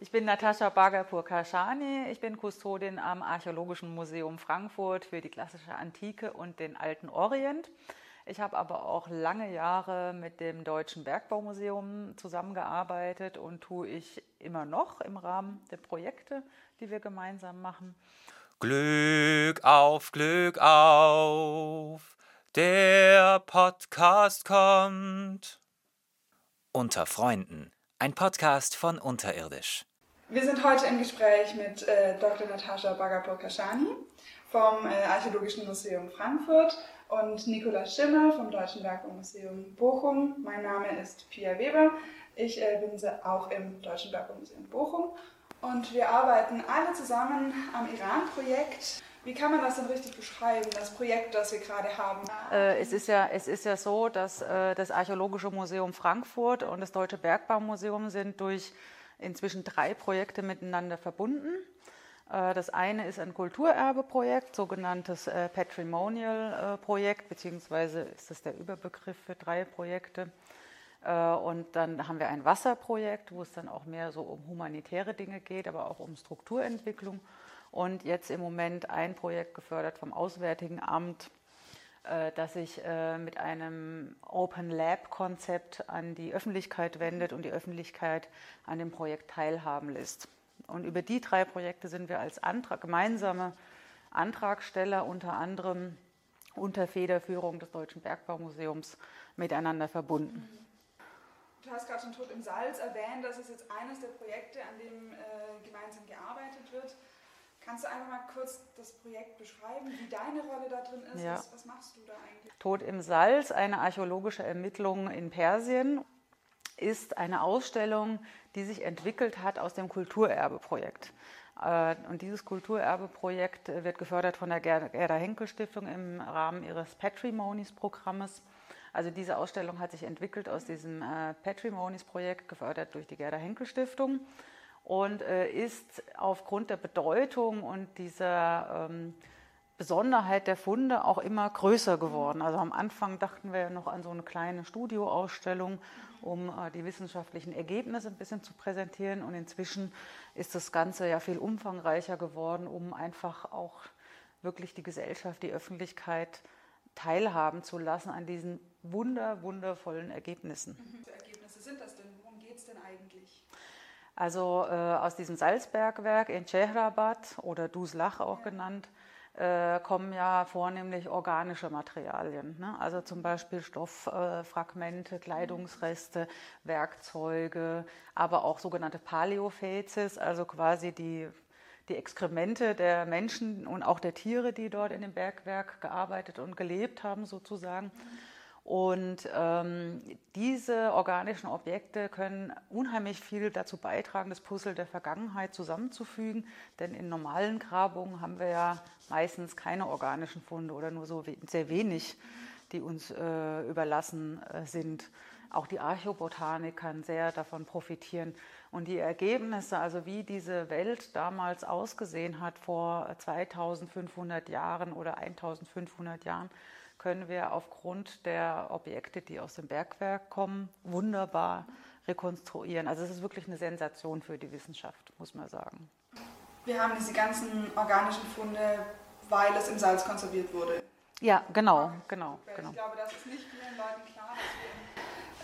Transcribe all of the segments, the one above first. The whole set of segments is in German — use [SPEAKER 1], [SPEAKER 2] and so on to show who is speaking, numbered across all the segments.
[SPEAKER 1] Ich bin Natascha Bagapur-Kashani. Ich bin Kustodin am Archäologischen Museum Frankfurt für die klassische Antike und den alten Orient. Ich habe aber auch lange Jahre mit dem Deutschen Bergbaumuseum zusammengearbeitet und tue ich immer noch im Rahmen der Projekte, die wir gemeinsam machen.
[SPEAKER 2] Glück auf, Glück auf, der Podcast kommt. Unter Freunden, ein Podcast von Unterirdisch.
[SPEAKER 3] Wir sind heute im Gespräch mit äh, Dr. Natascha Bagapur-Kashani vom äh, Archäologischen Museum Frankfurt und Nikolaus Schimmer vom Deutschen Bergbaumuseum Bochum. Mein Name ist Pia Weber. Ich äh, bin auch im Deutschen Bergbaumuseum Bochum und wir arbeiten alle zusammen am Iran-Projekt. Wie kann man das denn richtig beschreiben, das Projekt, das wir gerade haben?
[SPEAKER 1] Es, ist ja, es ist ja so, dass das Archäologische Museum Frankfurt und das Deutsche Bergbaumuseum sind durch inzwischen drei Projekte miteinander verbunden. Äh, das eine ist ein Kulturerbeprojekt, sogenanntes äh, Patrimonial-Projekt, beziehungsweise ist das der Überbegriff für drei Projekte. Äh, und dann haben wir ein Wasserprojekt, wo es dann auch mehr so um humanitäre Dinge geht, aber auch um Strukturentwicklung. Und jetzt im Moment ein Projekt gefördert vom Auswärtigen Amt, das sich mit einem Open Lab Konzept an die Öffentlichkeit wendet und die Öffentlichkeit an dem Projekt teilhaben lässt. Und über die drei Projekte sind wir als Antrag, gemeinsame Antragsteller unter anderem unter Federführung des Deutschen Bergbaumuseums miteinander verbunden.
[SPEAKER 3] Du hast gerade schon Tod im Salz erwähnt, das ist jetzt eines der Projekte, an dem äh, gemeinsam gearbeitet wird. Kannst du einfach mal kurz das Projekt beschreiben, wie deine Rolle da drin ist? Ja. Was, was machst du da eigentlich?
[SPEAKER 1] Tod im Salz, eine archäologische Ermittlung in Persien ist eine Ausstellung, die sich entwickelt hat aus dem Kulturerbe-Projekt. Äh, und dieses Kulturerbe-Projekt wird gefördert von der Gerda Henkel Stiftung im Rahmen ihres Patrimonies-Programmes. Also diese Ausstellung hat sich entwickelt aus diesem äh, Patrimonies-Projekt, gefördert durch die Gerda Henkel Stiftung und äh, ist aufgrund der Bedeutung und dieser ähm, Besonderheit der Funde auch immer größer geworden. Also am Anfang dachten wir noch an so eine kleine Studioausstellung, um äh, die wissenschaftlichen Ergebnisse ein bisschen zu präsentieren. Und inzwischen ist das Ganze ja viel umfangreicher geworden, um einfach auch wirklich die Gesellschaft, die Öffentlichkeit teilhaben zu lassen an diesen wunder, wundervollen Ergebnissen.
[SPEAKER 3] Mhm. Ergebnisse sind das denn? Worum geht es denn eigentlich?
[SPEAKER 1] Also äh, aus diesem Salzbergwerk in Cehrabad oder Duslach auch genannt, äh, kommen ja vornehmlich organische Materialien. Ne? Also zum Beispiel Stofffragmente, äh, Kleidungsreste, Werkzeuge, aber auch sogenannte Paläophazes, also quasi die, die Exkremente der Menschen und auch der Tiere, die dort in dem Bergwerk gearbeitet und gelebt haben, sozusagen. Mhm. Und ähm, diese organischen Objekte können unheimlich viel dazu beitragen, das Puzzle der Vergangenheit zusammenzufügen. Denn in normalen Grabungen haben wir ja meistens keine organischen Funde oder nur so sehr wenig, die uns äh, überlassen äh, sind. Auch die Archäobotanik kann sehr davon profitieren. Und die Ergebnisse, also wie diese Welt damals ausgesehen hat vor 2500 Jahren oder 1500 Jahren, können wir aufgrund der Objekte, die aus dem Bergwerk kommen, wunderbar rekonstruieren. Also es ist wirklich eine Sensation für die Wissenschaft, muss man sagen.
[SPEAKER 3] Wir haben diese ganzen organischen Funde, weil es im Salz konserviert wurde.
[SPEAKER 1] Ja, genau, genau.
[SPEAKER 3] Weil
[SPEAKER 1] genau.
[SPEAKER 3] Ich glaube, das ist nicht vielen Leuten klar,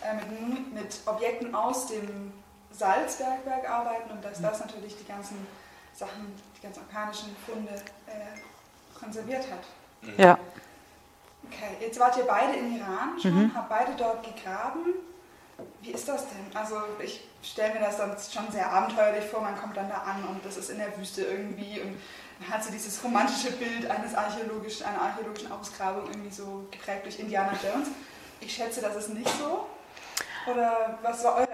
[SPEAKER 3] dass wir äh, mit, mit, Objekten aus dem Salzbergwerk arbeiten und dass das natürlich die ganzen Sachen, die ganzen organischen Funde äh, konserviert hat.
[SPEAKER 1] Ja.
[SPEAKER 3] Okay, jetzt wart ihr beide im Iran schon, mhm. habt beide dort gegraben. Wie ist das denn? Also ich stelle mir das dann schon sehr abenteuerlich vor, man kommt dann da an und das ist in der Wüste irgendwie und man hat so dieses romantische Bild eines archäologischen, einer archäologischen Ausgrabung irgendwie so geprägt durch Indiana Jones. Ich schätze, das ist nicht so. Oder was war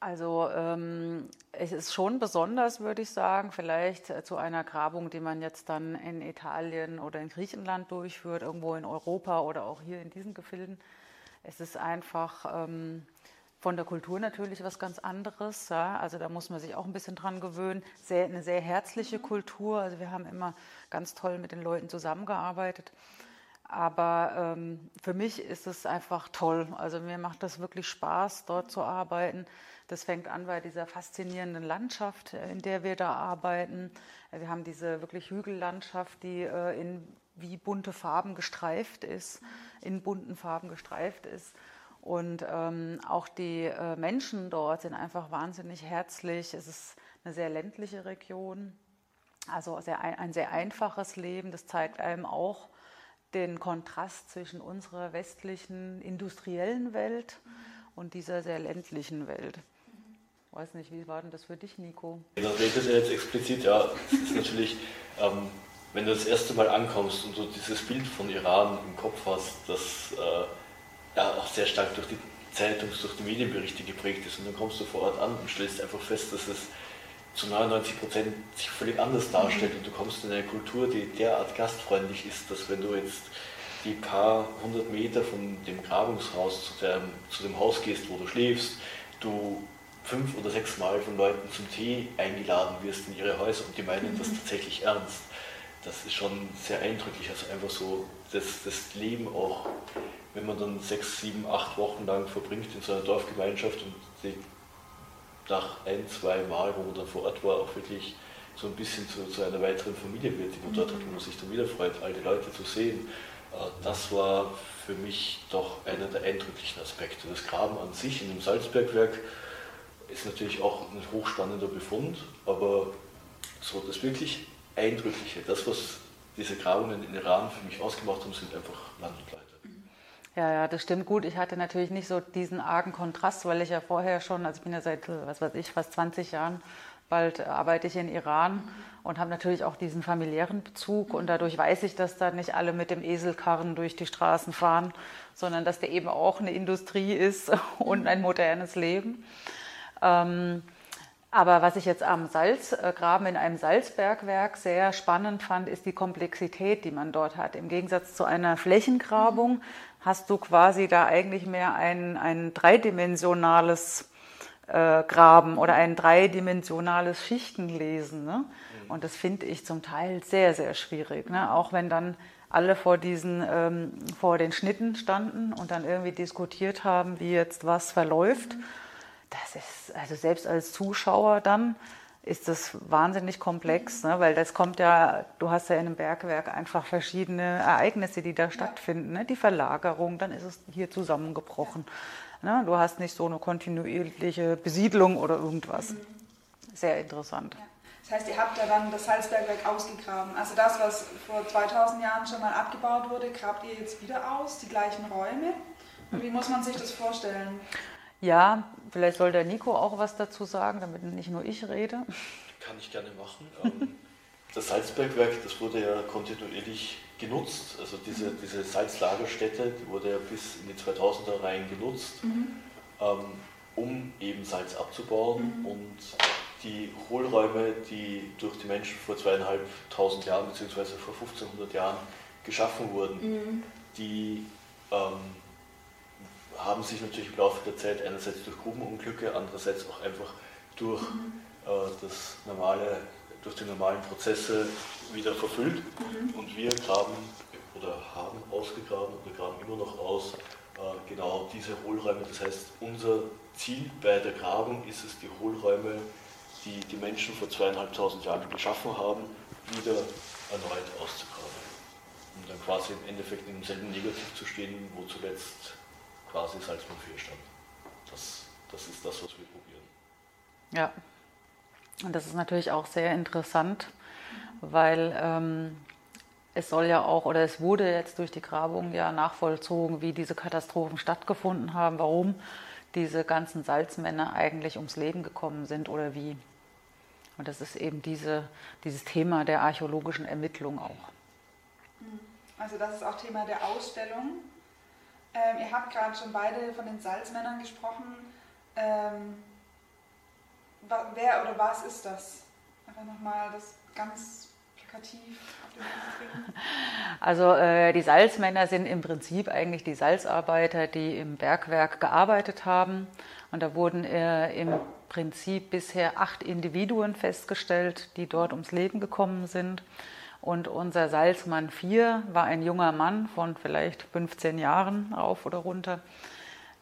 [SPEAKER 1] also ähm, es ist schon besonders, würde ich sagen, vielleicht äh, zu einer Grabung, die man jetzt dann in Italien oder in Griechenland durchführt, irgendwo in Europa oder auch hier in diesen Gefilden. Es ist einfach ähm, von der Kultur natürlich was ganz anderes. Ja? Also da muss man sich auch ein bisschen dran gewöhnen. Sehr, eine sehr herzliche Kultur. Also wir haben immer ganz toll mit den Leuten zusammengearbeitet. Aber ähm, für mich ist es einfach toll. Also mir macht das wirklich Spaß, dort zu arbeiten. Das fängt an bei dieser faszinierenden Landschaft, äh, in der wir da arbeiten. Wir haben diese wirklich Hügellandschaft, die äh, in wie bunte Farben gestreift ist, in bunten Farben gestreift ist. Und ähm, auch die äh, Menschen dort sind einfach wahnsinnig herzlich. Es ist eine sehr ländliche Region, also sehr, ein sehr einfaches Leben. Das zeigt einem auch den Kontrast zwischen unserer westlichen industriellen Welt und dieser sehr ländlichen Welt. Weiß nicht, wie war denn das für dich, Nico?
[SPEAKER 4] Das redet ja jetzt explizit, ja, es ist natürlich, ähm, wenn du das erste Mal ankommst und du dieses Bild von Iran im Kopf hast, das äh, ja auch sehr stark durch die Zeitungs-, durch die Medienberichte geprägt ist und dann kommst du vor Ort an und stellst einfach fest, dass es zu 99 Prozent sich völlig anders darstellt und du kommst in eine Kultur, die derart gastfreundlich ist, dass wenn du jetzt die paar hundert Meter von dem Grabungshaus zu, der, zu dem Haus gehst, wo du schläfst, du fünf oder sechs Mal von Leuten zum Tee eingeladen wirst in ihre Häuser und die meinen mhm. das tatsächlich ernst. Das ist schon sehr eindrücklich. Also einfach so das, das Leben auch, wenn man dann sechs, sieben, acht Wochen lang verbringt in so einer Dorfgemeinschaft und die nach ein, zwei Mal, wo man dann vor Ort war, auch wirklich so ein bisschen zu, zu einer weiteren Familie wird, die man dort hat, wo man sich dann wieder freut, all die Leute zu sehen. Äh, das war für mich doch einer der eindrücklichen Aspekte. Das Graben an sich in dem Salzbergwerk ist natürlich auch ein hochspannender Befund, aber so das wirklich Eindrückliche, das, was diese Grabungen in Iran für mich ausgemacht haben, sind einfach Land und Leute.
[SPEAKER 1] Ja, ja, das stimmt gut. Ich hatte natürlich nicht so diesen argen Kontrast, weil ich ja vorher schon, also ich bin ja seit, was weiß ich, fast 20 Jahren, bald arbeite ich in Iran und habe natürlich auch diesen familiären Bezug und dadurch weiß ich, dass da nicht alle mit dem Eselkarren durch die Straßen fahren, sondern dass der eben auch eine Industrie ist und ein modernes Leben. Ähm, aber was ich jetzt am Salzgraben in einem Salzbergwerk sehr spannend fand, ist die Komplexität, die man dort hat. Im Gegensatz zu einer Flächengrabung hast du quasi da eigentlich mehr ein, ein dreidimensionales äh, Graben oder ein dreidimensionales Schichtenlesen. Ne? Und das finde ich zum Teil sehr, sehr schwierig. Ne? Auch wenn dann alle vor diesen, ähm, vor den Schnitten standen und dann irgendwie diskutiert haben, wie jetzt was verläuft. Das ist, also selbst als Zuschauer dann, ist das wahnsinnig komplex, ne? weil das kommt ja, du hast ja in einem Bergwerk einfach verschiedene Ereignisse, die da stattfinden. Ne? Die Verlagerung, dann ist es hier zusammengebrochen. Ne? Du hast nicht so eine kontinuierliche Besiedlung oder irgendwas. Mhm. Sehr interessant. Ja.
[SPEAKER 3] Das heißt, ihr habt ja dann das Salzbergwerk ausgegraben. Also das, was vor 2000 Jahren schon mal abgebaut wurde, grabt ihr jetzt wieder aus, die gleichen Räume. Und wie muss man sich das vorstellen?
[SPEAKER 1] Ja, vielleicht soll der Nico auch was dazu sagen, damit nicht nur ich rede.
[SPEAKER 4] Kann ich gerne machen. Ähm, das Salzbergwerk, das wurde ja kontinuierlich genutzt. Also diese, diese Salzlagerstätte, die wurde ja bis in die 2000er rein genutzt, mhm. Ähm, um eben Salz abzubauen. Mhm. Und die Hohlräume, die durch die Menschen vor zweieinhalbtausend Jahren bzw. vor 1500 Jahren geschaffen wurden, mhm. die ähm, haben sich natürlich im Laufe der Zeit einerseits durch Grubenunglücke, andererseits auch einfach durch, mhm. äh, das normale, durch die normalen Prozesse wieder verfüllt. Mhm. Und wir graben oder haben ausgegraben oder graben immer noch aus äh, genau diese Hohlräume. Das heißt, unser Ziel bei der Grabung ist es, die Hohlräume, die die Menschen vor zweieinhalbtausend Jahren geschaffen haben, wieder erneut auszugraben. Um dann quasi im Endeffekt in demselben Negativ zu stehen, wo zuletzt quasi Salzburg 4 stand. Das, das ist das, was wir probieren.
[SPEAKER 1] Ja, und das ist natürlich auch sehr interessant, weil ähm, es soll ja auch, oder es wurde jetzt durch die Grabung ja nachvollzogen, wie diese Katastrophen stattgefunden haben, warum diese ganzen Salzmänner eigentlich ums Leben gekommen sind oder wie. Und das ist eben diese, dieses Thema der archäologischen Ermittlung auch.
[SPEAKER 3] Also das ist auch Thema der Ausstellung. Ähm, ihr habt gerade schon beide von den Salzmännern gesprochen. Ähm, wer oder was ist das? Einfach nochmal das ganz plakativ
[SPEAKER 1] Also äh, die Salzmänner sind im Prinzip eigentlich die Salzarbeiter, die im Bergwerk gearbeitet haben. Und da wurden äh, im Prinzip bisher acht Individuen festgestellt, die dort ums Leben gekommen sind. Und unser Salzmann 4 war ein junger Mann von vielleicht 15 Jahren rauf oder runter,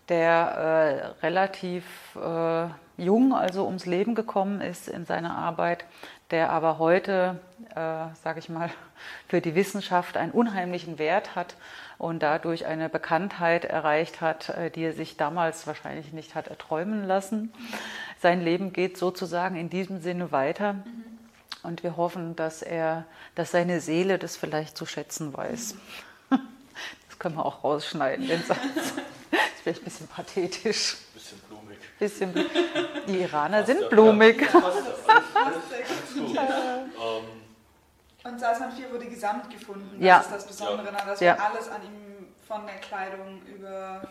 [SPEAKER 1] der äh, relativ äh, jung also ums Leben gekommen ist in seiner Arbeit, der aber heute, äh, sage ich mal, für die Wissenschaft einen unheimlichen Wert hat und dadurch eine Bekanntheit erreicht hat, äh, die er sich damals wahrscheinlich nicht hat erträumen lassen. Sein Leben geht sozusagen in diesem Sinne weiter. Und wir hoffen, dass er, dass seine Seele das vielleicht zu schätzen weiß. Das können wir auch rausschneiden, den Satz. Das ist vielleicht ein bisschen pathetisch.
[SPEAKER 4] Bisschen blumig.
[SPEAKER 1] Bisschen blumig. Die Iraner sind blumig.
[SPEAKER 4] Ja, passt ja, alles. Ähm,
[SPEAKER 3] Und Salzmann 4 wurde gesamt gefunden. Das
[SPEAKER 1] Ja.
[SPEAKER 3] ist das Besondere, dass
[SPEAKER 1] Ja.
[SPEAKER 3] wir alles an ihm von der Kleidung über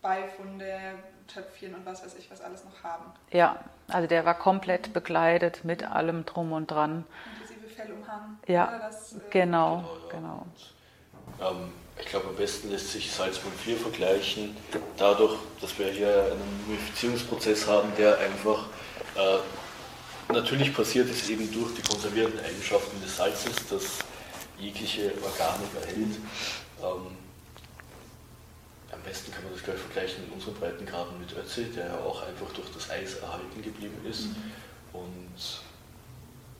[SPEAKER 3] Beifunde, Töpfchen und was weiß ich, was alles noch haben.
[SPEAKER 1] Ja, also der war komplett bekleidet mit allem drum und dran.
[SPEAKER 3] Inklusive Fellumhang.
[SPEAKER 1] Ja,
[SPEAKER 3] Oder das, äh,
[SPEAKER 1] Genau,
[SPEAKER 4] Genau,
[SPEAKER 1] genau.
[SPEAKER 4] Ähm, ich glaube, am besten lässt sich Salzburg 4 vergleichen, dadurch, dass wir hier einen Mumifizierungsprozess haben, der einfach äh, natürlich passiert ist, eben durch die konservierenden Eigenschaften des Salzes, das jegliche Organik erhält. Ähm, besten kann man das gleich vergleichen in unseren Breitengraden mit Ötzi, der ja auch einfach durch das Eis erhalten geblieben ist. Und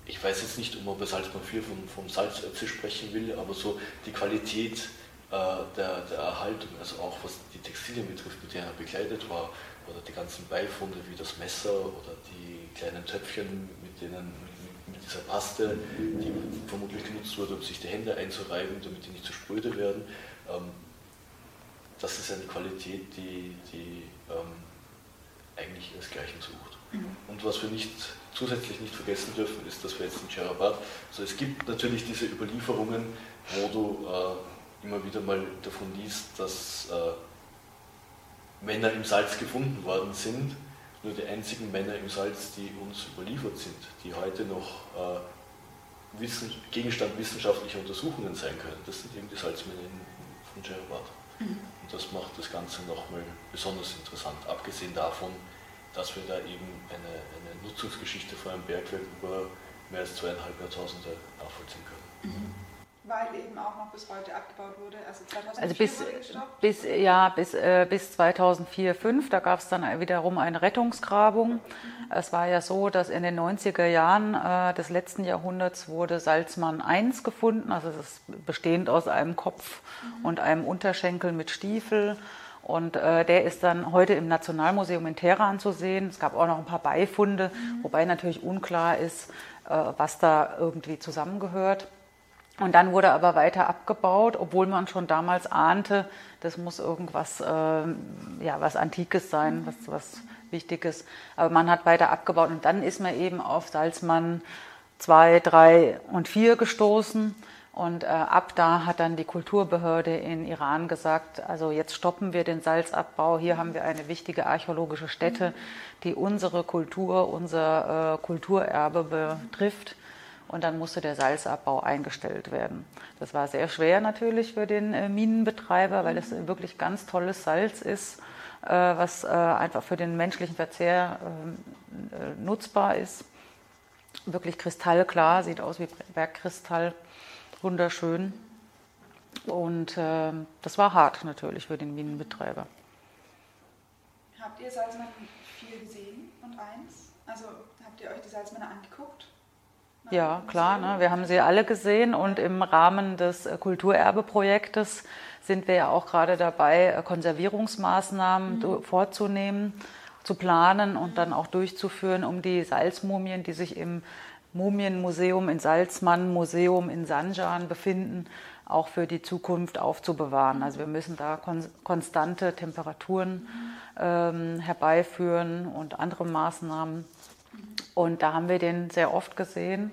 [SPEAKER 4] ich weiß jetzt nicht, ob man bei Salzburg 4 vom, vom Salzötzi sprechen will, aber so die Qualität äh, der, der Erhaltung, also auch was die Textilien betrifft, mit denen er bekleidet war, oder die ganzen Beifunde wie das Messer oder die kleinen Töpfchen, mit denen mit, mit dieser Paste, die vermutlich genutzt wurde, um sich die Hände einzureiben, damit die nicht zu spröde werden. Ähm, das ist eine Qualität, die, die ähm, eigentlich ihresgleichen sucht. Und was wir nicht zusätzlich nicht vergessen dürfen, ist, dass wir jetzt in Cherabat, also es gibt natürlich diese Überlieferungen, wo du äh, immer wieder mal davon liest, dass äh, Männer im Salz gefunden worden sind, nur die einzigen Männer im Salz, die uns überliefert sind, die heute noch äh, Wissen, Gegenstand wissenschaftlicher Untersuchungen sein können, das sind eben die Salzmänner von Cherabat. Und das macht das Ganze nochmal besonders interessant, abgesehen davon, dass wir da eben eine, eine Nutzungsgeschichte von einem Bergwerk über mehr als zweieinhalb Jahrtausende nachvollziehen können.
[SPEAKER 3] Weil eben auch noch bis heute abgebaut wurde. Also 2004
[SPEAKER 1] Also bis,
[SPEAKER 3] wurde gestoppt.
[SPEAKER 1] bis, ja, bis, äh, bis 2004, 2005, da gab es dann wiederum eine Rettungsgrabung. Es war ja so, dass in den 90er Jahren äh, des letzten Jahrhunderts wurde Salzmann I gefunden, also das ist bestehend aus einem Kopf und einem Unterschenkel mit Stiefel. Und äh, der ist dann heute im Nationalmuseum in Teheran zu sehen. Es gab auch noch ein paar Beifunde, wobei natürlich unklar ist, äh, was da irgendwie zusammengehört. Und dann wurde aber weiter abgebaut, obwohl man schon damals ahnte, das muss irgendwas, ähm, ja, was Antikes sein, was, was Wichtiges. Aber man hat weiter abgebaut und dann ist man eben auf Salzmann 2, 3 und 4 gestoßen. Und äh, ab da hat dann die Kulturbehörde in Iran gesagt, also jetzt stoppen wir den Salzabbau. Hier haben wir eine wichtige archäologische Stätte, die unsere Kultur, unser äh, Kulturerbe betrifft. Und dann musste der Salzabbau eingestellt werden. Das war sehr schwer natürlich für den äh, Minenbetreiber, weil es wirklich ganz tolles Salz ist, äh, was äh, einfach für den menschlichen Verzehr ähm, äh, nutzbar ist. Wirklich kristallklar, sieht aus wie Bergkristall, wunderschön. Und äh, das war hart natürlich für den Minenbetreiber.
[SPEAKER 3] Habt ihr Salzmann 4 gesehen und 1? Also habt ihr euch die Salzmänner angeguckt?
[SPEAKER 1] Ja, klar. Ne? Wir haben sie alle gesehen und im Rahmen des äh, Kulturerbeprojektes sind wir ja auch gerade dabei, äh, Konservierungsmaßnahmen du- vorzunehmen, zu planen und dann auch durchzuführen, um die Salzmumien, die sich im Mumienmuseum in Salzmann, Museum in Sanjan befinden, auch für die Zukunft aufzubewahren. Also wir müssen da kon konstante Temperaturen ähm, herbeiführen und andere Maßnahmen. Und da haben wir den sehr oft gesehen.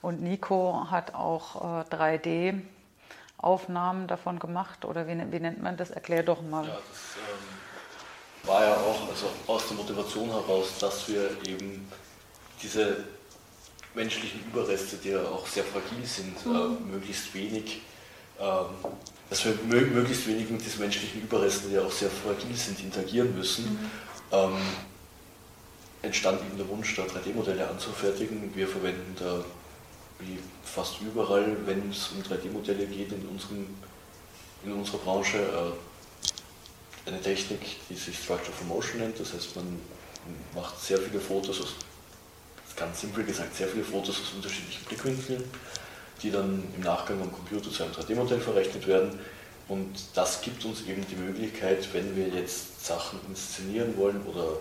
[SPEAKER 1] Und Nico hat auch äh, 3D-Aufnahmen davon gemacht. Oder wie, wie nennt man das? Erklär doch mal.
[SPEAKER 4] Ja, das ähm, war ja auch also aus der Motivation heraus, dass wir eben diese menschlichen Überreste, die ja auch sehr fragil sind, äh, möglichst wenig, ähm, dass wir mö möglichst wenig mit diesen menschlichen Überresten, die ja auch sehr fragil sind, interagieren müssen. Ähm, entstand eben der Wunsch, da 3D-Modelle anzufertigen. Wir verwenden da wie fast überall, wenn es um 3D-Modelle geht in, unserem, in unserer Branche, äh, eine Technik, die sich Structure for Motion nennt. Das heißt, man macht sehr viele Fotos, aus, ganz simpel gesagt, sehr viele Fotos aus unterschiedlichen Blickwinkeln, die dann im Nachgang am Computer zu einem 3D-Modell verrechnet werden. Und das gibt uns eben die Möglichkeit, wenn wir jetzt Sachen inszenieren wollen oder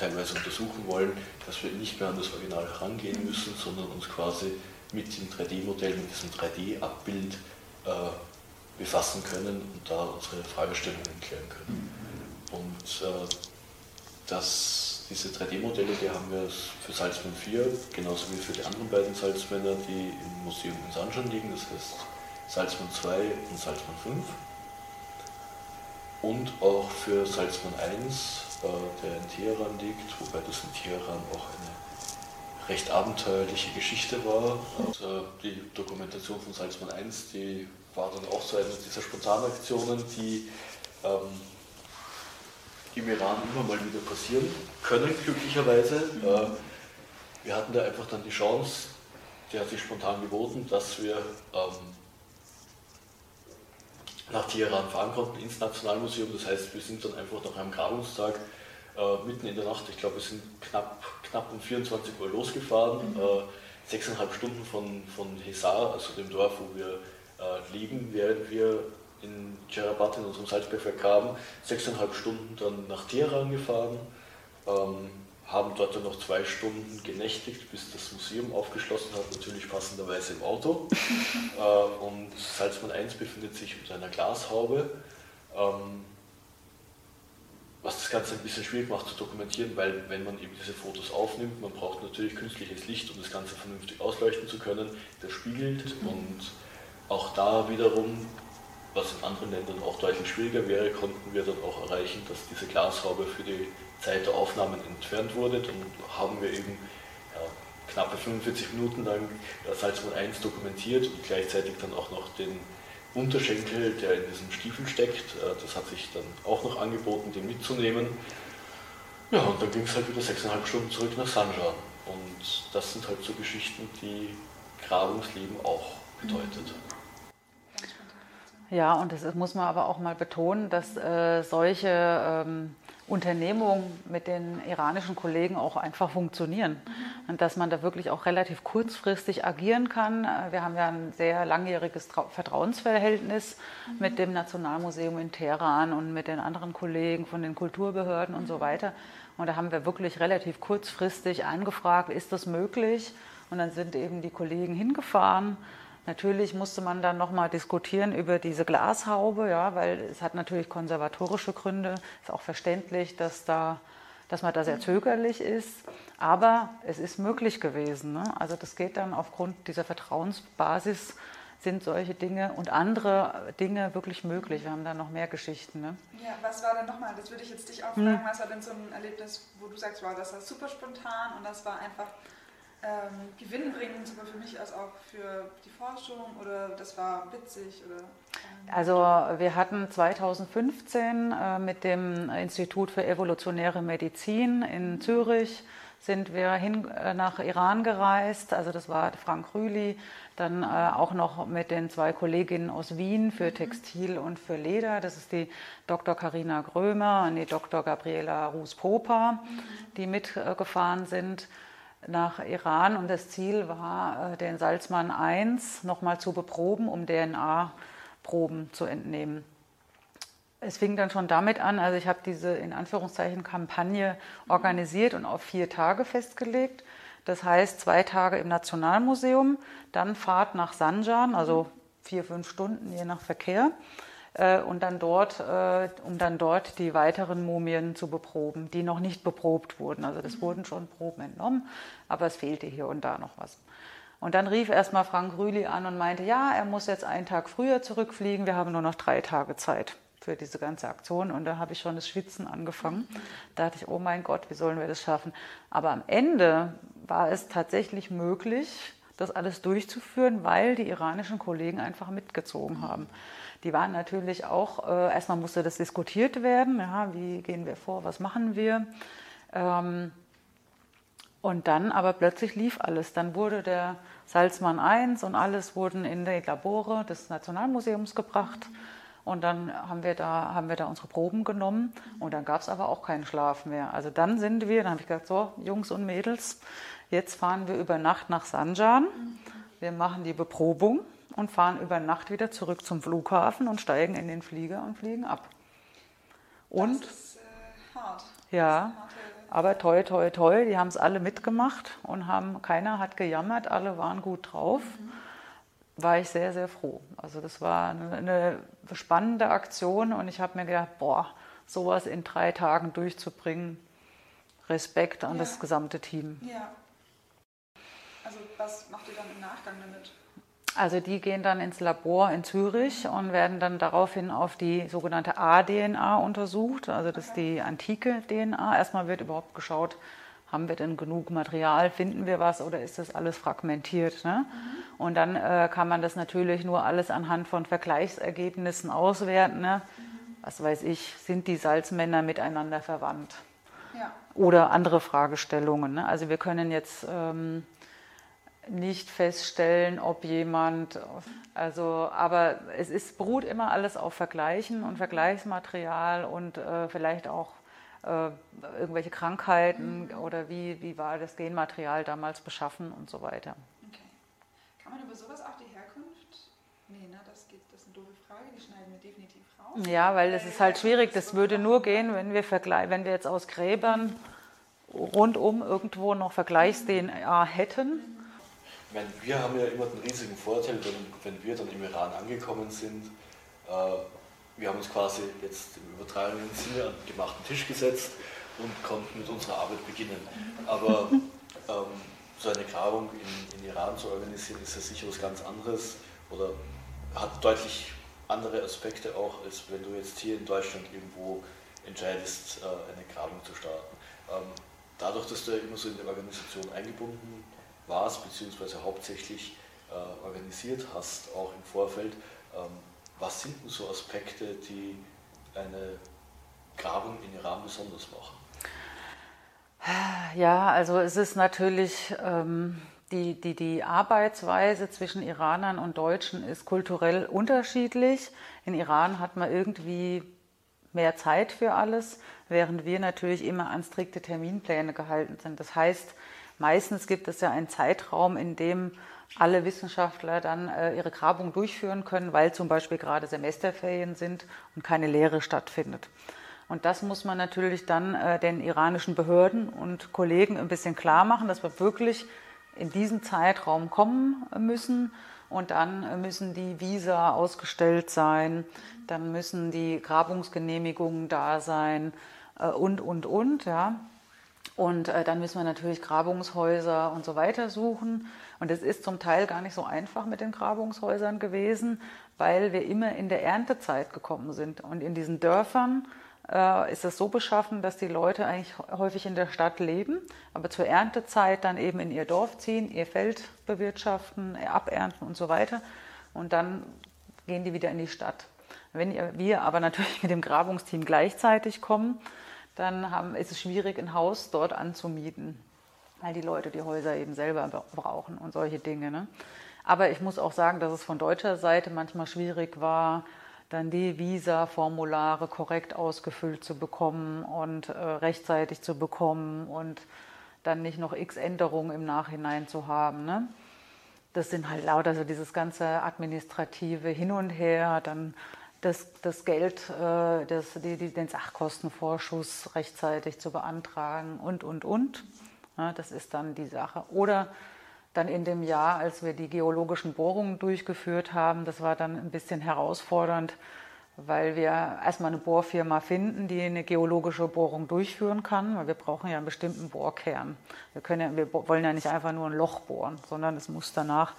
[SPEAKER 4] teilweise untersuchen wollen, dass wir nicht mehr an das Original herangehen müssen, sondern uns quasi mit dem 3D-Modell, mit diesem 3D-Abbild äh, befassen können und da unsere Fragestellungen klären können. Und äh, das, diese 3D-Modelle, die haben wir für Salzmann 4, genauso wie für die anderen beiden Salzmänner, die im Museum in Sanjan liegen, das heißt Salzmann 2 und Salzmann 5. Und auch für Salzmann 1 äh, der in Teheran liegt, wobei das in Teheran auch eine recht abenteuerliche Geschichte war. Und, äh, die Dokumentation von Salzmann 1, die war dann auch so eine dieser Spontanaktionen, die ähm, im Iran immer mal wieder passieren können, glücklicherweise. Äh, wir hatten da einfach dann die Chance, die hat sich spontan geboten, dass wir ähm, nach Teheran fahren konnten ins Nationalmuseum. Das heißt, wir sind dann einfach nach einem Grabungstag äh, mitten in der Nacht, ich glaube, wir sind knapp, knapp um 24 Uhr losgefahren, mhm. äh, sechseinhalb Stunden von, von Hesar, also dem Dorf, wo wir äh, liegen, während wir in Djarabat in unserem Salzbergwerk graben, sechseinhalb Stunden dann nach Teheran gefahren, ähm, haben dort dann noch zwei Stunden genächtigt, bis das Museum aufgeschlossen hat, natürlich passenderweise im Auto. äh, und Salzmann 1 befindet sich unter einer Glashaube. Ähm, was das Ganze ein bisschen schwierig macht zu dokumentieren, weil wenn man eben diese Fotos aufnimmt, man braucht natürlich künstliches Licht, um das Ganze vernünftig ausleuchten zu können, das spiegelt und auch da wiederum, was in anderen Ländern auch deutlich schwieriger wäre, konnten wir dann auch erreichen, dass diese Glashaube für die Zeit der Aufnahmen entfernt wurde. Dann haben wir eben ja, knappe 45 Minuten lang Salzmann 1 dokumentiert und gleichzeitig dann auch noch den Unterschenkel, der in diesem Stiefel steckt. Äh, das hat sich dann auch noch angeboten, den mitzunehmen. Ja, und dann ging es halt wieder sechseinhalb Stunden zurück nach Sanjan. Und das sind halt so Geschichten, die Grabungsleben auch bedeutet.
[SPEAKER 1] Ja, und das muss man aber auch mal betonen, dass äh, solche ähm, Unternehmungen mit den iranischen Kollegen auch einfach funktionieren. Mhm. Und dass man da wirklich auch relativ kurzfristig agieren kann. Wir haben ja ein sehr langjähriges Vertrauensverhältnis mhm. mit dem Nationalmuseum in Teheran und mit den anderen Kollegen von den Kulturbehörden und so mhm. weiter. Und da haben wir wirklich relativ kurzfristig angefragt, ist das möglich? Und dann sind eben die Kollegen hingefahren Natürlich musste man dann nochmal diskutieren über diese Glashaube, ja, weil es hat natürlich konservatorische Gründe. Ist auch verständlich, dass, da, dass man da sehr zögerlich ist. Aber es ist möglich gewesen. Ne? Also das geht dann aufgrund dieser Vertrauensbasis sind solche Dinge und andere Dinge wirklich möglich. Wir haben da noch mehr Geschichten. Ne?
[SPEAKER 3] Ja, was war denn nochmal, das würde ich jetzt dich auch fragen, hm. was war denn so ein Erlebnis, wo du sagst, wow, das war super spontan und das war einfach ähm, gewinnbringend, sowohl für mich als auch für die Forschung oder das war witzig? Oder,
[SPEAKER 1] ähm also wir hatten 2015 äh, mit dem Institut für evolutionäre Medizin in Zürich sind wir hin äh, nach Iran gereist. Also das war Frank Rühli, dann äh, auch noch mit den zwei Kolleginnen aus Wien für mhm. Textil und für Leder. Das ist die Dr. Karina Grömer und die Dr. Gabriela Ruß-Popa, mhm. die mitgefahren sind nach Iran und das Ziel war, äh, den Salzmann 1 nochmal zu beproben, um DNA-Proben zu entnehmen. Es fing dann schon damit an, also ich habe diese in Anführungszeichen Kampagne organisiert und auf vier Tage festgelegt. Das heißt zwei Tage im Nationalmuseum, dann Fahrt nach Sanjan, also vier, fünf Stunden je nach Verkehr äh, und dann dort, äh, um dann dort die weiteren Mumien zu beproben, die noch nicht beprobt wurden. Also das mhm. wurden schon Proben entnommen, aber es fehlte hier und da noch was. Und dann rief erstmal Frank Rühli an und meinte, ja, er muss jetzt einen Tag früher zurückfliegen, wir haben nur noch drei Tage Zeit für diese ganze Aktion. Und da habe ich schon das Schwitzen angefangen. Mhm. Da dachte ich, oh mein Gott, wie sollen wir das schaffen? Aber am Ende war es tatsächlich möglich, das alles durchzuführen, weil die iranischen Kollegen einfach mitgezogen haben. Die waren natürlich auch, äh, erstmal musste das diskutiert werden, ja, wie gehen wir vor, was machen wir. Ähm, Und dann aber plötzlich lief alles. Dann wurde der Salzmann 1 und alles wurden in die Labore des Nationalmuseums gebracht. Und dann haben wir da, haben wir da unsere Proben genommen und dann gab es aber auch keinen Schlaf mehr. Also dann sind wir, dann habe ich gesagt, so Jungs und Mädels, jetzt fahren wir über Nacht nach Sanjan. Wir machen die Beprobung und fahren über Nacht wieder zurück zum Flughafen und steigen in den Flieger und fliegen ab. Und
[SPEAKER 3] das ist äh, hart.
[SPEAKER 1] ja, aber toi, toi, toi, die haben es alle mitgemacht und haben, keiner hat gejammert, alle waren gut drauf. War ich sehr, sehr froh. Also das war eine, eine spannende Aktion und ich habe mir gedacht, boah, sowas in drei Tagen durchzubringen, Respekt an
[SPEAKER 3] Ja.
[SPEAKER 1] das gesamte Team.
[SPEAKER 3] Ja. Also was macht ihr dann im Nachgang damit?
[SPEAKER 1] Also die gehen dann ins Labor in Zürich und werden dann daraufhin auf die sogenannte A-DNA untersucht, also das ist die antike DNA. Erstmal wird überhaupt geschaut, haben wir denn genug Material, finden wir was oder ist das alles fragmentiert. Ne? Und dann äh, kann man das natürlich nur alles anhand von Vergleichsergebnissen auswerten. Ne? Was weiß ich, sind die Salzmänner miteinander verwandt?
[SPEAKER 3] Ja.
[SPEAKER 1] oder andere Fragestellungen. Ne? Also wir können jetzt ähm, nicht feststellen, ob jemand, also, aber es ist, beruht immer alles auf Vergleichen und Vergleichsmaterial und äh, vielleicht auch äh, irgendwelche Krankheiten oder wie, wie war das Genmaterial damals beschaffen und so weiter.
[SPEAKER 3] Okay. Kann man über sowas auch die Herkunft? Nee, ne, das geht, das ist eine doofe Frage, die schneiden wir definitiv raus.
[SPEAKER 1] Ja, weil es
[SPEAKER 3] Äh,
[SPEAKER 1] ist halt schwierig.
[SPEAKER 3] Herkunft
[SPEAKER 1] Das würde nur gehen, wenn wir, wenn wir jetzt aus Gräbern rundum irgendwo noch Vergleichs-DNA hätten.
[SPEAKER 4] Ich meine, wir haben ja immer den riesigen Vorteil, wenn, wenn wir dann im Iran angekommen sind. Äh, wir haben uns quasi jetzt im übertragenen Sinne an den gemachten Tisch gesetzt und konnten mit unserer Arbeit beginnen. Aber ähm, so eine Grabung in, in Iran zu organisieren, ist ja sicher was ganz anderes oder hat deutlich andere Aspekte auch, als wenn du jetzt hier in Deutschland irgendwo entscheidest, äh, eine Grabung zu starten. Ähm, dadurch, dass du ja immer so in die Organisation eingebunden warst, beziehungsweise hauptsächlich äh, organisiert hast, auch im Vorfeld, ähm, was sind denn so Aspekte, die eine Grabung in Iran besonders machen?
[SPEAKER 1] Ja, also es ist natürlich ähm, die, die, die Arbeitsweise zwischen Iranern und Deutschen ist kulturell unterschiedlich. In Iran hat man irgendwie mehr Zeit für alles, während wir natürlich immer an strikte Terminpläne gehalten sind. Das heißt, meistens gibt es ja einen Zeitraum, in dem alle Wissenschaftler dann äh, ihre Grabung durchführen können, weil zum Beispiel gerade Semesterferien sind und keine Lehre stattfindet. Und das muss man natürlich dann äh, den iranischen Behörden und Kollegen ein bisschen klar machen, dass wir wirklich in diesen Zeitraum kommen müssen. Und dann müssen die Visa ausgestellt sein, dann müssen die Grabungsgenehmigungen da sein äh, und, und, und. Ja. Und äh, dann müssen wir natürlich Grabungshäuser und so weiter suchen. Und es ist zum Teil gar nicht so einfach mit den Grabungshäusern gewesen, weil wir immer in der Erntezeit gekommen sind. Und in diesen Dörfern äh, ist es so beschaffen, dass die Leute eigentlich häufig in der Stadt leben, aber zur Erntezeit dann eben in ihr Dorf ziehen, ihr Feld bewirtschaften, abernten und so weiter. Und dann gehen die wieder in die Stadt. Wenn wir aber natürlich mit dem Grabungsteam gleichzeitig kommen, dann haben, ist es schwierig, ein Haus dort anzumieten, weil die Leute die Häuser eben selber brauchen und solche Dinge. Ne? Aber ich muss auch sagen, dass es von deutscher Seite manchmal schwierig war, dann die Visa-Formulare korrekt ausgefüllt zu bekommen und äh, rechtzeitig zu bekommen und dann nicht noch x Änderungen im Nachhinein zu haben. Ne? Das sind halt lauter so dieses ganze administrative Hin und Her, dann das, das Geld, äh, das, die, die, den Sachkostenvorschuss rechtzeitig zu beantragen und, und, und. Ja, das ist dann die Sache. Oder dann in dem Jahr, als wir die geologischen Bohrungen durchgeführt haben, das war dann ein bisschen herausfordernd, weil wir erstmal eine Bohrfirma finden, die eine geologische Bohrung durchführen kann, weil wir brauchen ja einen bestimmten Bohrkern. Wir, können ja, wir wollen ja nicht einfach nur ein Loch bohren, sondern es muss danach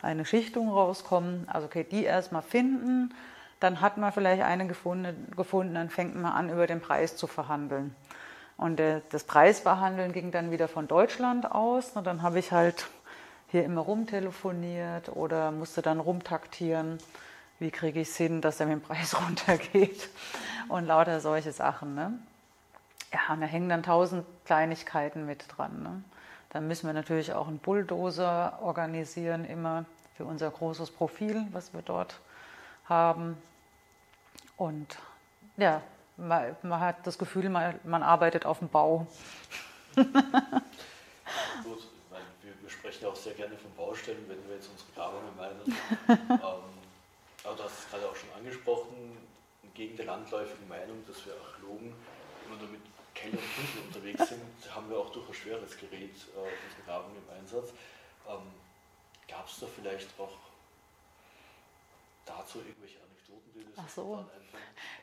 [SPEAKER 1] eine Schichtung rauskommen. Also okay, die erstmal finden, dann hat man vielleicht eine gefunden, gefunden, dann fängt man an, über den Preis zu verhandeln. Und äh, das Preisverhandeln ging dann wieder von Deutschland aus. Und dann habe ich halt hier immer rumtelefoniert oder musste dann rumtaktieren. Wie kriege ich es hin, dass er mit dem Preis runtergeht? Und lauter solche Sachen. Ne? Ja, und da hängen dann tausend Kleinigkeiten mit dran. Ne? Dann müssen wir natürlich auch einen Bulldozer organisieren, immer für unser großes Profil, was wir dort haben. Und ja, man, man hat das Gefühl, man, man, arbeitet auf dem Bau.
[SPEAKER 4] Gut, meine, wir, wir, sprechen auch sehr gerne von Baustellen, wenn wir jetzt unsere Grabungen meinen. ähm, aber du hast es gerade auch schon angesprochen, gegen die landläufige Meinung, dass wir Archäologen immer nur mit Keller und Bündel unterwegs sind, haben wir auch durchaus schweres Gerät äh, unsere Grabung im Einsatz. Ähm, Gab es da vielleicht auch dazu irgendwelche Anekdoten, die das
[SPEAKER 1] Ach so.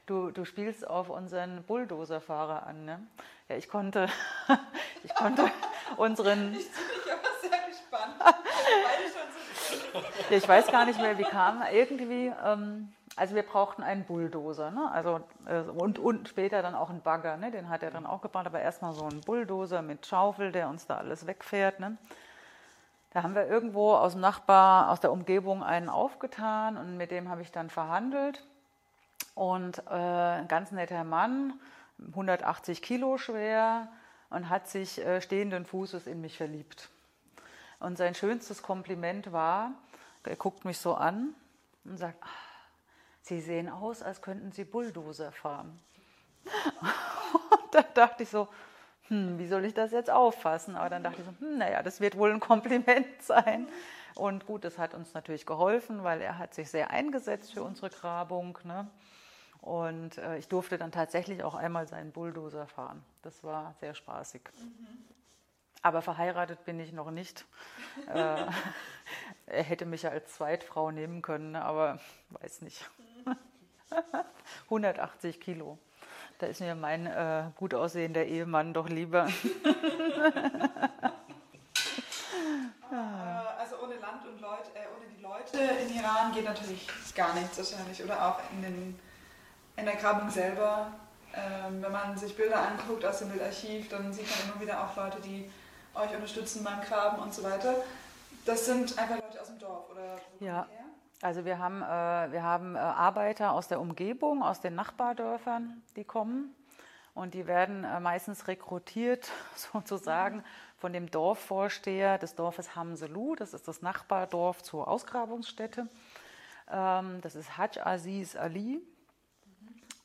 [SPEAKER 1] Du, du spielst auf unseren Bulldozer-Fahrer an, ne? Ja, ich konnte, ich konnte unseren.
[SPEAKER 3] Ich bin aber sehr gespannt.
[SPEAKER 1] ja, ich weiß gar nicht mehr, wie kam. Irgendwie, ähm, also wir brauchten einen Bulldozer, ne? Also, äh, und, und später dann auch einen Bagger, ne? Den hat er dann auch gebaut, aber erstmal so einen Bulldozer mit Schaufel, der uns da alles wegfährt, ne? Da haben wir irgendwo aus dem Nachbar, aus der Umgebung einen aufgetan und mit dem habe ich dann verhandelt. Und äh, ein ganz netter Mann, 180 Kilo schwer und hat sich äh, stehenden Fußes in mich verliebt. Und sein schönstes Kompliment war, er guckt mich so an und sagt, ah, Sie sehen aus, als könnten Sie Bulldozer fahren. Und da dachte ich so, hm, wie soll ich das jetzt auffassen? Aber dann dachte ich so, hm, naja, das wird wohl ein Kompliment sein. Und gut, das hat uns natürlich geholfen, weil er hat sich sehr eingesetzt für unsere Grabung. Ne? Und äh, ich durfte dann tatsächlich auch einmal seinen Bulldozer fahren. Das war sehr spaßig. Mhm. Aber verheiratet bin ich noch nicht. äh, er hätte mich ja als Zweitfrau nehmen können, ne? aber weiß nicht. 180 Kilo. Da ist mir mein äh, gut aussehender Ehemann doch lieber.
[SPEAKER 3] also ohne Land und Leute, äh, ohne die Leute in Iran geht natürlich gar nichts wahrscheinlich. Oder auch in, den, in der Grabung selber. Ähm, wenn man sich Bilder anguckt aus dem Bildarchiv, dann sieht man immer wieder auch Leute, die euch unterstützen beim Graben und so weiter. Das sind einfach Leute aus dem Dorf oder
[SPEAKER 1] ja. Also wir haben, äh, wir haben äh, Arbeiter aus der Umgebung, aus den Nachbardörfern, die kommen. Und die werden äh, meistens rekrutiert sozusagen von dem Dorfvorsteher des Dorfes Hamselu. Das ist das Nachbardorf zur Ausgrabungsstätte. Ähm, das ist Hajj Aziz Ali.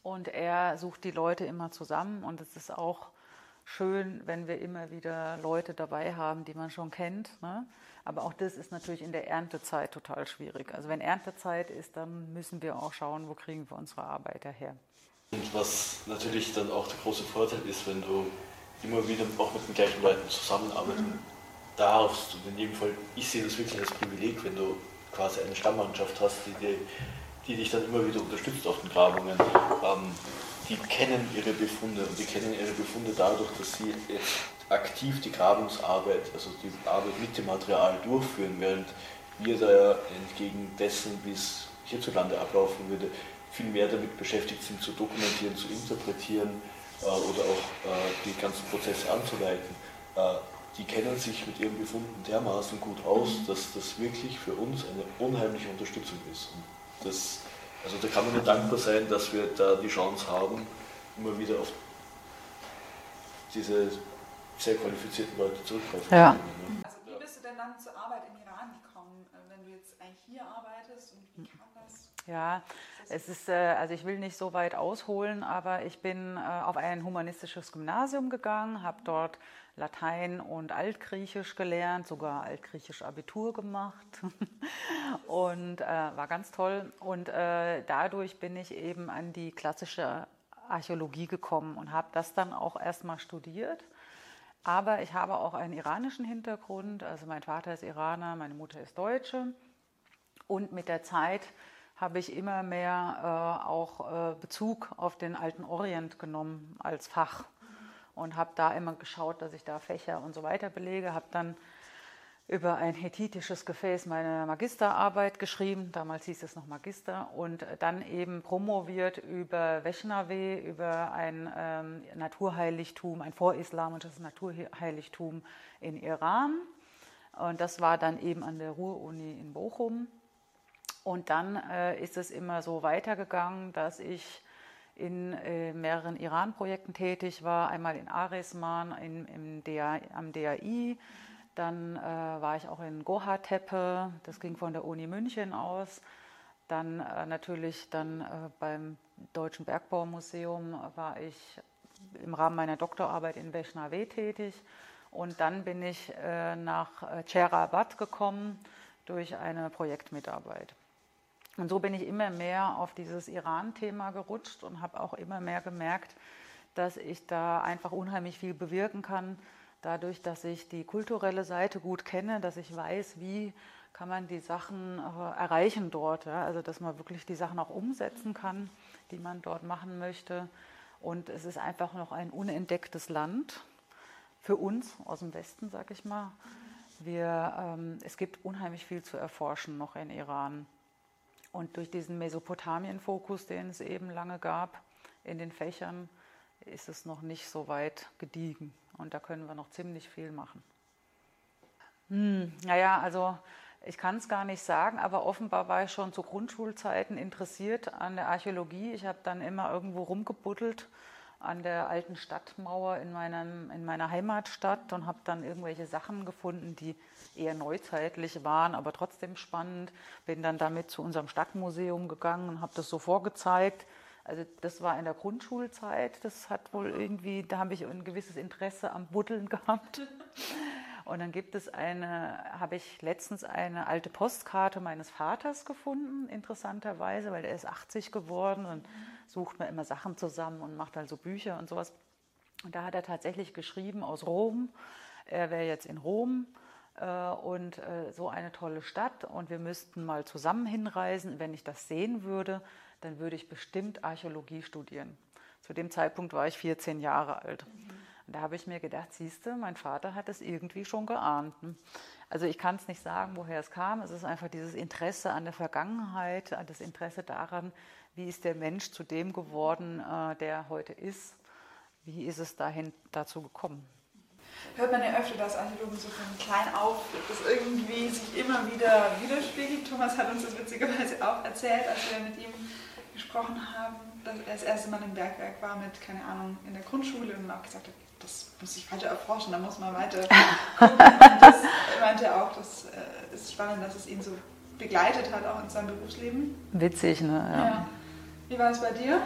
[SPEAKER 1] Und er sucht die Leute immer zusammen. Und es ist auch schön, wenn wir immer wieder Leute dabei haben, die man schon kennt. Ne? Aber auch das ist natürlich in der Erntezeit total schwierig. Also wenn Erntezeit ist, dann müssen wir auch schauen, wo kriegen wir unsere Arbeiter her.
[SPEAKER 4] Und was natürlich dann auch der große Vorteil ist, wenn du immer wieder auch mit den gleichen Leuten zusammenarbeiten mhm. darfst. Und in jedem Fall, ich sehe das wirklich als Privileg, wenn du quasi eine Stammmannschaft hast, die, die, die dich dann immer wieder unterstützt auf den Grabungen. Ähm, die kennen ihre Befunde und die kennen ihre Befunde dadurch, dass sie jetzt aktiv die Grabungsarbeit, also die Arbeit mit dem Material durchführen, während wir da ja entgegen dessen, wie es hierzulande ablaufen würde, viel mehr damit beschäftigt sind, zu dokumentieren, zu interpretieren äh, oder auch äh, die ganzen Prozesse anzuleiten. Äh, die kennen sich mit ihren Befunden dermaßen gut aus, mhm. dass das wirklich für uns eine unheimliche Unterstützung ist. Das, also da kann man nur dankbar sein, dass wir da die Chance haben, immer wieder auf diese sehr qualifizierten Leute zurückgreifen
[SPEAKER 1] ja.
[SPEAKER 3] können. Ne? Also wie bist du denn dann zur Arbeit im Iran gekommen, äh, wenn du jetzt eigentlich hier arbeitest und wie kam das?
[SPEAKER 1] Ja, es ist, äh, also ich will nicht so weit ausholen, aber ich bin äh, auf ein humanistisches Gymnasium gegangen, habe dort Latein und Altgriechisch gelernt, sogar Altgriechisch Abitur gemacht und äh, war ganz toll. Und äh, dadurch bin ich eben an die klassische Archäologie gekommen und habe das dann auch erstmal studiert aber ich habe auch einen iranischen Hintergrund. Also mein Vater ist Iraner, meine Mutter ist Deutsche. Und mit der Zeit habe ich immer mehr äh, auch äh, Bezug auf den alten Orient genommen als Fach und habe da immer geschaut, dass ich da Fächer und so weiter belege. Habe dann über ein hethitisches Gefäß meine Magisterarbeit geschrieben, damals hieß es noch Magister, und dann eben promoviert über Veshnave, über ein ähm, Naturheiligtum, ein vorislamisches Naturheiligtum in Iran. Und das war dann eben an der Ruhr-Uni in Bochum. Und dann äh, ist es immer so weitergegangen, dass ich in äh, mehreren Iran-Projekten tätig war, einmal in Aresman, in, im DA, am DAI, Dann äh, war ich auch in Goha-Tepe, das ging von der Uni München aus. Dann äh, natürlich dann äh, beim Deutschen Bergbaumuseum war ich im Rahmen meiner Doktorarbeit in Veshnave tätig. Und dann bin ich äh, nach äh, Cherabad gekommen durch eine Projektmitarbeit. Und so bin ich immer mehr auf dieses Iran-Thema gerutscht und habe auch immer mehr gemerkt, dass ich da einfach unheimlich viel bewirken kann, dadurch, dass ich die kulturelle Seite gut kenne, dass ich weiß, wie kann man die Sachen äh, erreichen dort. Ja? Also dass man wirklich die Sachen auch umsetzen kann, die man dort machen möchte. Und es ist einfach noch ein unentdecktes Land für uns aus dem Westen, sag ich mal. Wir, ähm, es gibt unheimlich viel zu erforschen noch in Iran. Und durch diesen Mesopotamien-Fokus, den es eben lange gab in den Fächern, ist es noch nicht so weit gediegen. Und da können wir noch ziemlich viel machen. Hm, naja, also ich kann es gar nicht sagen, aber offenbar war ich schon zu Grundschulzeiten interessiert an der Archäologie. Ich habe dann immer irgendwo rumgebuddelt an der alten Stadtmauer in, meinem, in meiner Heimatstadt und habe dann irgendwelche Sachen gefunden, die eher neuzeitlich waren, aber trotzdem spannend. Bin dann damit zu unserem Stadtmuseum gegangen und habe das so vorgezeigt. Also das war in der Grundschulzeit. Das hat wohl irgendwie, da habe ich ein gewisses Interesse am Buddeln gehabt. Und dann gibt es eine, habe ich letztens eine alte Postkarte meines Vaters gefunden, interessanterweise, weil er ist 80 geworden und sucht mir immer Sachen zusammen und macht also Bücher und sowas. Und da hat er tatsächlich geschrieben aus Rom. Er wäre jetzt in Rom äh, und äh, so eine tolle Stadt und wir müssten mal zusammen hinreisen. Wenn ich das sehen würde, dann würde ich bestimmt Archäologie studieren. Zu dem Zeitpunkt war ich 14 Jahre alt. Und da habe ich mir gedacht, siehste, mein Vater hat es irgendwie schon geahnt. Also ich kann es nicht sagen, woher es kam. Es ist einfach dieses Interesse an der Vergangenheit, das Interesse daran, wie ist der Mensch zu dem geworden, äh, der er heute ist. Wie ist es dahin dazu gekommen?
[SPEAKER 3] Hört man ja öfter, dass Archäologen so von klein auf das irgendwie sich immer wieder widerspiegelt. Thomas hat uns das witzigerweise auch erzählt, als wir mit ihm gesprochen haben, dass er das erste Mal im Bergwerk war mit, keine Ahnung, in der Grundschule und auch gesagt hat, das muss ich weiter erforschen, da muss man weiter gucken. Und das meinte er auch, das äh, ist spannend, dass es ihn so begleitet hat, auch in seinem Berufsleben.
[SPEAKER 1] Witzig, ne?
[SPEAKER 3] Ja. ja. Wie war es bei dir,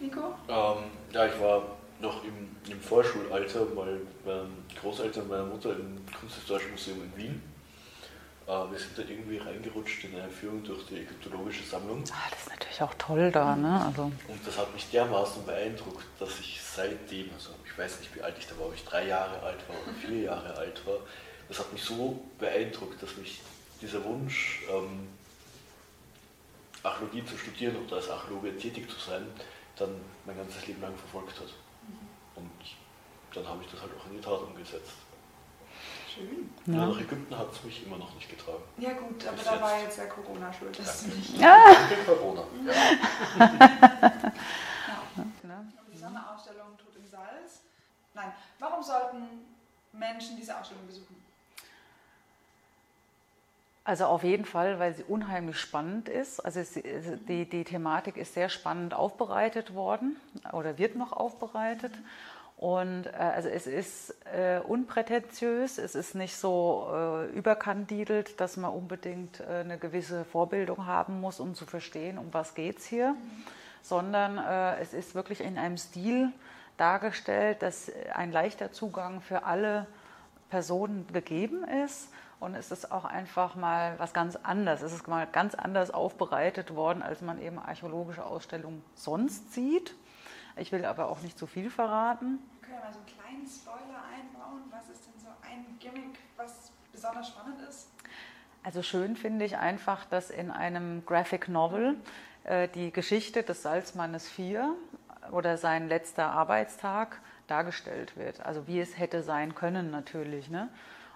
[SPEAKER 3] Nico?
[SPEAKER 4] Ähm, ja, ich war noch im, im Vorschulalter, weil meine Großeltern meiner Mutter im Kunsthistorischen Museum in Wien wir sind da irgendwie reingerutscht in eine Führung durch die ägyptologische Sammlung.
[SPEAKER 1] Ah, das ist natürlich auch toll da, ne? Also.
[SPEAKER 4] Und das hat mich dermaßen beeindruckt, dass ich seitdem, also ich weiß nicht, wie alt ich da war, ob ich drei Jahre alt war oder vier Jahre alt war, das hat mich so beeindruckt, dass mich dieser Wunsch, ähm, Archäologie zu studieren oder als Archäologe tätig zu sein, dann mein ganzes Leben lang verfolgt hat. Und dann habe ich das halt auch in die Tat umgesetzt. Schön. Ja. Nach Ägypten hat es mich immer noch nicht getragen.
[SPEAKER 3] Ja gut, aber Bis da jetzt. war jetzt ja Corona schuld. Das
[SPEAKER 4] Danke. Nicht ja. Danke Corona. Ja. ja.
[SPEAKER 3] Die Sonderausstellung Tod im Salz. Nein, warum sollten Menschen diese Ausstellung besuchen?
[SPEAKER 1] Also auf jeden Fall, weil sie unheimlich spannend ist. Also die, die Thematik ist sehr spannend aufbereitet worden oder wird noch aufbereitet. Mhm. Und äh, also es ist äh, unprätentiös, es ist nicht so äh, überkandidelt, dass man unbedingt äh, eine gewisse Vorbildung haben muss, um zu verstehen, um was es hier, mhm. sondern äh, es ist wirklich in einem Stil dargestellt, dass ein leichter Zugang für alle Personen gegeben ist. Und es ist auch einfach mal was ganz anderes. Es ist mal ganz anders aufbereitet worden, als man eben archäologische Ausstellungen sonst sieht. Ich will aber auch nicht zu viel verraten.
[SPEAKER 3] Wir können ja mal so einen kleinen Spoiler einbauen. Was ist denn so ein Gimmick, was besonders spannend ist?
[SPEAKER 1] Also schön finde ich einfach, dass in einem Graphic Novel äh, die Geschichte des Salzmannes 4 oder sein letzter Arbeitstag dargestellt wird. Also wie es hätte sein können natürlich. Ne?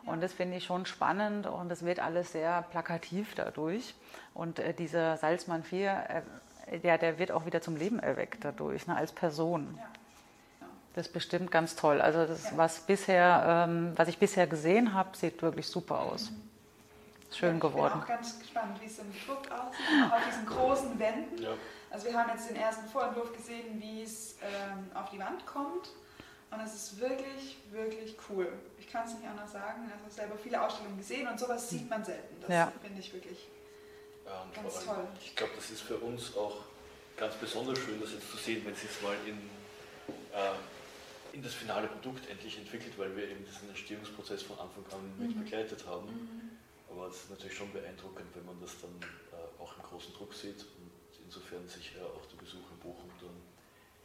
[SPEAKER 1] Und das finde ich schon spannend und es wird alles sehr plakativ dadurch. Und äh, dieser Salzmann 4 ja, der wird auch wieder zum Leben erweckt dadurch, ne, als Person. Das ist bestimmt ganz toll. Also das, was bisher, ähm, was ich bisher gesehen habe, sieht wirklich super aus. Schön geworden.
[SPEAKER 3] Ich bin auch ganz gespannt, wie es im Druck aussieht, auf diesen großen Wänden. Ja. Also wir haben jetzt den ersten Vorentwurf gesehen, wie es ähm, auf die Wand kommt. Und es ist wirklich, wirklich cool. Ich kann es nicht anders sagen. Also ich habe selber viele Ausstellungen gesehen und sowas sieht man selten. Das
[SPEAKER 1] Ja.
[SPEAKER 3] finde ich wirklich
[SPEAKER 4] Und
[SPEAKER 3] Ganz
[SPEAKER 4] allem,
[SPEAKER 3] toll.
[SPEAKER 4] Ich glaube, das ist für uns auch ganz besonders schön, das jetzt zu sehen, wenn sie es mal in, äh, in das finale Produkt endlich entwickelt, weil wir eben diesen Entstehungsprozess von Anfang an mit
[SPEAKER 3] Mhm.
[SPEAKER 4] begleitet haben. Aber es ist natürlich schon beeindruckend, wenn man das dann äh, auch im großen Druck sieht und insofern sich äh, auch der Besuch in Bochum dann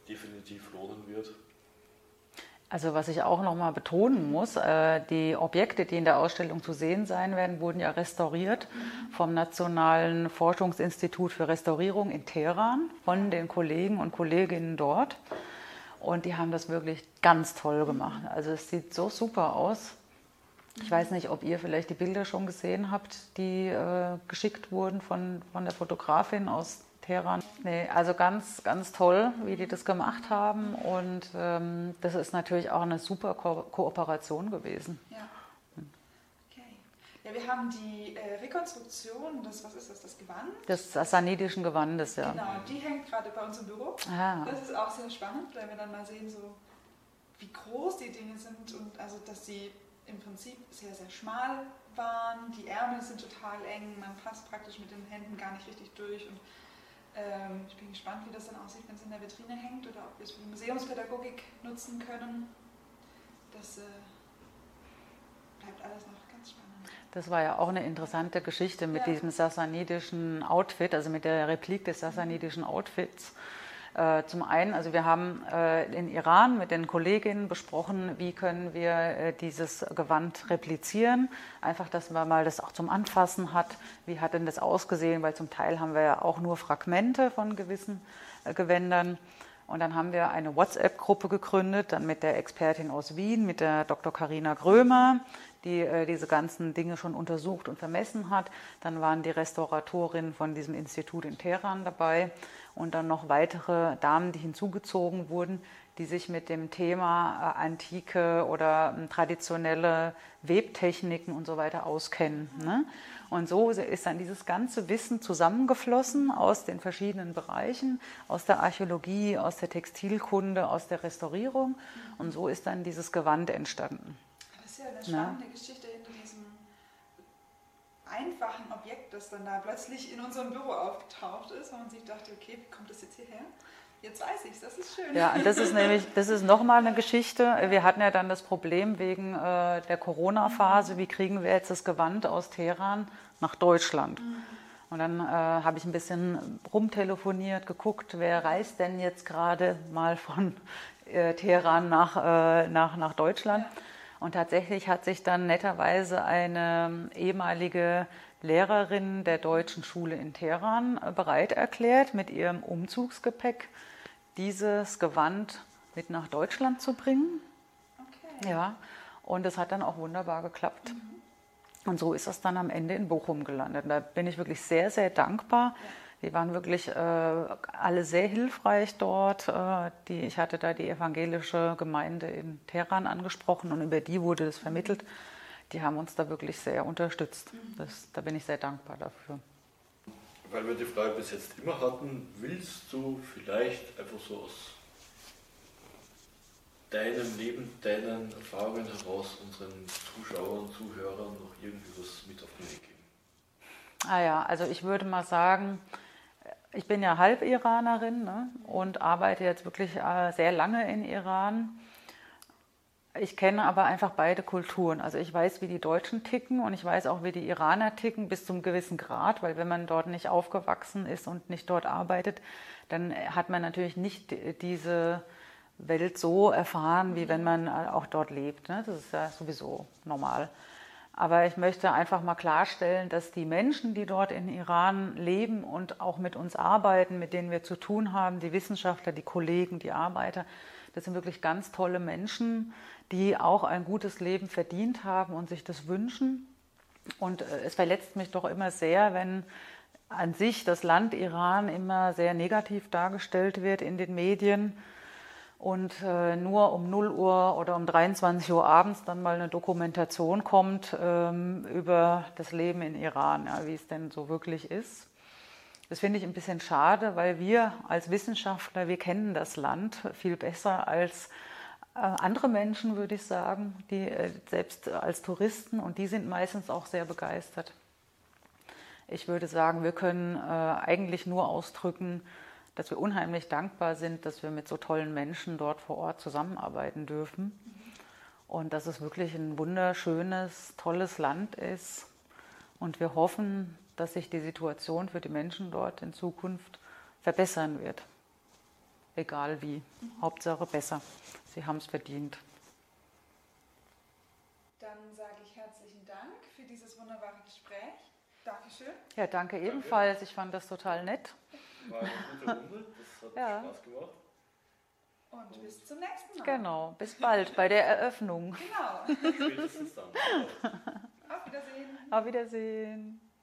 [SPEAKER 4] definitiv lohnen wird.
[SPEAKER 1] Also was ich auch noch mal betonen muss, äh, die Objekte, die in der Ausstellung zu sehen sein werden, wurden ja restauriert vom Nationalen Forschungsinstitut für Restaurierung in Teheran von den Kollegen und Kolleginnen dort. Und die haben das wirklich ganz toll gemacht. Also es sieht so super aus. Ich weiß nicht, ob ihr vielleicht die Bilder schon gesehen habt, die äh, geschickt wurden von, von der Fotografin aus Teheran. Nee, also ganz, ganz toll, wie die das gemacht haben. Und ähm, das ist natürlich auch eine super Ko Kooperation gewesen.
[SPEAKER 3] Ja. Wir haben die äh, Rekonstruktion, das, was ist das, das Gewand?
[SPEAKER 1] Des sassanidischen Gewandes, ja.
[SPEAKER 3] Genau, die hängt gerade bei uns im Büro.
[SPEAKER 1] Ah,
[SPEAKER 3] Das ist auch sehr spannend, weil wir dann mal sehen, so wie groß die Dinge sind und also, dass sie im Prinzip sehr, sehr schmal waren. Die Ärmel sind total eng, man passt praktisch mit den Händen gar nicht richtig durch. Und ähm, ich bin gespannt, wie das dann aussieht, wenn es in der Vitrine hängt oder ob wir es für die Museumspädagogik nutzen können. Das äh, bleibt alles noch ganz spannend.
[SPEAKER 1] das war ja auch eine interessante Geschichte mit
[SPEAKER 3] Ja.
[SPEAKER 1] diesem sassanidischen Outfit, also mit der Replik des sassanidischen Outfits. Äh, Zum einen, also wir haben äh, in Iran mit den Kolleginnen besprochen, wie können wir äh, dieses Gewand replizieren. Einfach, dass man mal das auch zum Anfassen hat. Wie hat denn das ausgesehen? Weil zum Teil haben wir ja auch nur Fragmente von gewissen Gewändern. Und dann haben wir eine WhatsApp-Gruppe gegründet, dann mit der Expertin aus Wien, mit der Dr. Karina Grömer, die äh, diese ganzen Dinge schon untersucht und vermessen hat. Dann waren die Restauratorinnen von diesem Institut in Teheran dabei und dann noch weitere Damen, die hinzugezogen wurden, die sich mit dem Thema äh, antike oder ähm, traditionelle Webtechniken und so weiter auskennen. Ne? Und so ist dann dieses ganze Wissen zusammengeflossen aus den verschiedenen Bereichen, aus der Archäologie, aus der Textilkunde, aus der Restaurierung. Und so ist dann dieses Gewand entstanden.
[SPEAKER 3] Das ist ja eine spannende Geschichte hinter diesem einfachen Objekt, das dann da plötzlich in unserem Büro aufgetaucht ist und man sich dachte, okay, wie kommt das jetzt hierher? Jetzt weiß ich es, das ist schön.
[SPEAKER 1] Ja, und das ist nämlich, das ist nochmal eine Geschichte. Wir hatten ja dann das Problem wegen äh, der Corona-Phase, wie kriegen wir jetzt das Gewand aus Teheran nach Deutschland? Und dann äh, habe ich ein bisschen rumtelefoniert, geguckt, wer reist denn jetzt gerade mal von äh, Teheran nach, äh, nach, nach Deutschland. Und tatsächlich hat sich dann netterweise eine ehemalige Lehrerin der deutschen Schule in Teheran äh, bereit erklärt, mit ihrem Umzugsgepäck dieses Gewand mit nach Deutschland zu bringen.
[SPEAKER 3] Okay.
[SPEAKER 1] Ja, und es hat dann auch wunderbar geklappt. Und so ist es dann am Ende in Bochum gelandet. Und da bin ich wirklich sehr, sehr dankbar. Die waren wirklich äh, alle sehr hilfreich dort. Äh, die, ich hatte da die evangelische Gemeinde in Teheran angesprochen und über die wurde das vermittelt. Die haben uns da wirklich sehr unterstützt. Das, da bin ich sehr dankbar dafür.
[SPEAKER 4] Weil wir die Frage bis jetzt immer hatten, willst du vielleicht einfach so aus deinem Leben, deinen Erfahrungen heraus unseren Zuschauern, Zuhörern noch irgendwie was mit auf den Weg geben?
[SPEAKER 1] Ah ja, also ich würde mal sagen, ich bin ja Halb-Iranerin ne, und arbeite jetzt wirklich äh, sehr lange in Iran. Ich kenne aber einfach beide Kulturen. Also ich weiß, wie die Deutschen ticken und ich weiß auch, wie die Iraner ticken bis zum gewissen Grad, weil wenn man dort nicht aufgewachsen ist und nicht dort arbeitet, dann hat man natürlich nicht diese Welt so erfahren, wie wenn man auch dort lebt. Ne? Das ist ja sowieso normal. Aber ich möchte einfach mal klarstellen, dass die Menschen, die dort in Iran leben und auch mit uns arbeiten, mit denen wir zu tun haben, die Wissenschaftler, die Kollegen, die Arbeiter, das sind wirklich ganz tolle Menschen, die auch ein gutes Leben verdient haben und sich das wünschen. Und äh, es verletzt mich doch immer sehr, wenn an sich das Land Iran immer sehr negativ dargestellt wird in den Medien und äh, nur um 0 Uhr oder um 23 Uhr abends dann mal eine Dokumentation kommt ähm, über das Leben in Iran, ja, wie es denn so wirklich ist. Das finde ich ein bisschen schade, weil wir als Wissenschaftler, wir kennen das Land viel besser als Äh, andere Menschen, würde ich sagen, die äh, selbst als Touristen und die sind meistens auch sehr begeistert. Ich würde sagen, wir können äh, eigentlich nur ausdrücken, dass wir unheimlich dankbar sind, dass wir mit so tollen Menschen dort vor Ort zusammenarbeiten dürfen und dass es wirklich ein wunderschönes, tolles Land ist. Und wir hoffen, dass sich die Situation für die Menschen dort in Zukunft verbessern wird. Egal wie. Hauptsache besser. Sie haben es verdient.
[SPEAKER 3] Dann sage ich herzlichen Dank für dieses wunderbare Gespräch. Dankeschön.
[SPEAKER 1] Ja, danke ebenfalls. Ich fand das total nett.
[SPEAKER 4] War eine gute Runde, das hat
[SPEAKER 1] Ja.
[SPEAKER 4] Spaß gemacht.
[SPEAKER 3] Und bis zum nächsten Mal.
[SPEAKER 1] Genau. Bis bald bei der Eröffnung.
[SPEAKER 3] Genau.
[SPEAKER 4] Spätestens dann.
[SPEAKER 3] Auf Wiedersehen.
[SPEAKER 1] Auf Wiedersehen.